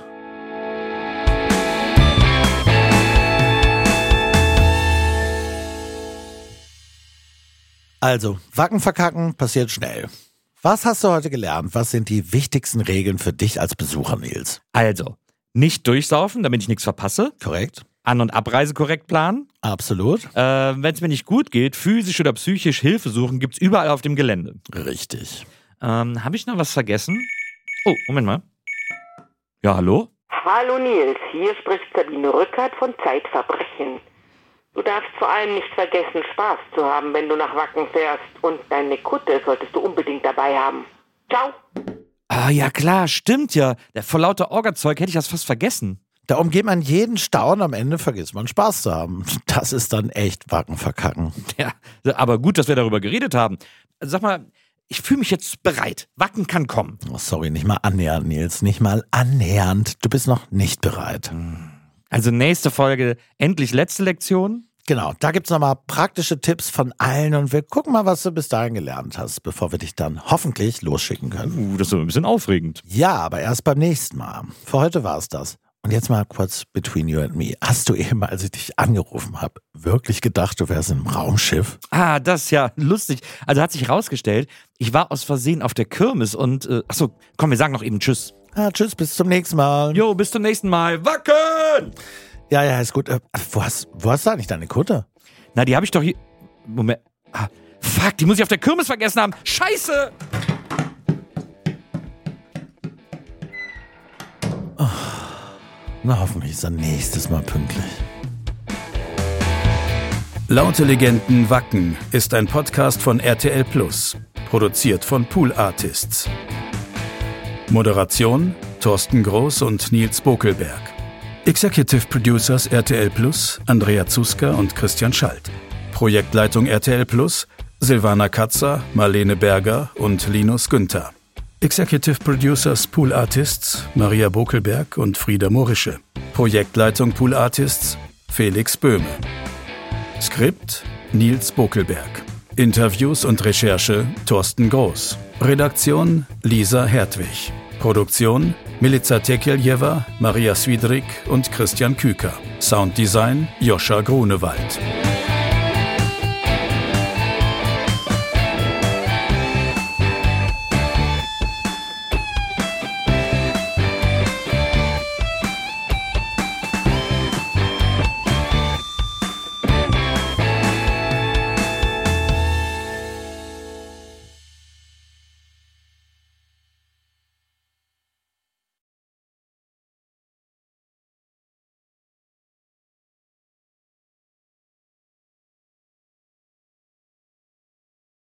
Also, Wacken verkacken passiert schnell. Was hast du heute gelernt? Was sind die wichtigsten Regeln für dich als Besucher, Nils? Also, nicht durchsaufen, damit ich nichts verpasse. Korrekt. An- und Abreise korrekt planen. Absolut. Äh, wenn es mir nicht gut geht, physisch oder psychisch Hilfe suchen, gibt's überall auf dem Gelände. Richtig. Ähm, Habe ich noch was vergessen? Oh, Moment mal. Ja, hallo? Hallo Nils, hier spricht Sabine Rückert von Zeitverbrechen. Du darfst vor allem nicht vergessen, Spaß zu haben, wenn du nach Wacken fährst. Und deine Kutte solltest du unbedingt dabei haben. Ciao! Ah, ja klar, stimmt ja. Vor lauter Orgazeug hätte ich das fast vergessen. Da umgeht man jeden Stau und am Ende vergisst man Spaß zu haben. Das ist dann echt Wacken verkacken. Ja, aber gut, dass wir darüber geredet haben. Sag mal, ich fühle mich jetzt bereit. Wacken kann kommen. Oh, sorry, nicht mal annähernd, Nils. Nicht mal annähernd. Du bist noch nicht bereit. Also nächste Folge, endlich letzte Lektion. Genau, da gibt's nochmal praktische Tipps von allen und wir gucken mal, was du bis dahin gelernt hast, bevor wir dich dann hoffentlich losschicken können. Uh, das ist ein bisschen aufregend. Ja, aber erst beim nächsten Mal. Für heute war's das. Und jetzt mal kurz between you and me. Hast du eben, als ich dich angerufen habe, wirklich gedacht, du wärst im Raumschiff? Ah, das ist ja lustig. Also hat sich herausgestellt, ich war aus Versehen auf der Kirmes und, äh, achso, komm, wir sagen noch eben Tschüss. Ah, tschüss, bis zum nächsten Mal. Jo, bis zum nächsten Mal. Wacken! Ja, ja, ist gut. Äh, wo, hast, wo hast du eigentlich deine Kutte? Na, die habe ich doch hier. Moment. Ah, fuck, die muss ich auf der Kirmes vergessen haben. Scheiße! Na, hoffentlich ist er nächstes Mal pünktlich. Laute Legenden Wacken ist ein Podcast von RTL Plus, produziert von Pool Artists. Moderation Thorsten Groß und Nils Bokelberg. Executive Producers RTL Plus Andrea Zuska und Christian Schalt. Projektleitung RTL Plus Silvana Katzer, Marlene Berger und Linus Günther. Executive Producers Pool Artists Maria Bokelberg und Frieda Morische. Projektleitung Pool Artists Felix Böhme. Skript Nils Bokelberg. Interviews und Recherche Thorsten Groß. Redaktion Lisa Hertwig. Produktion Milica Tekeljewa, Maria Swidrik und Christian Küker. Sounddesign Joscha Grunewald.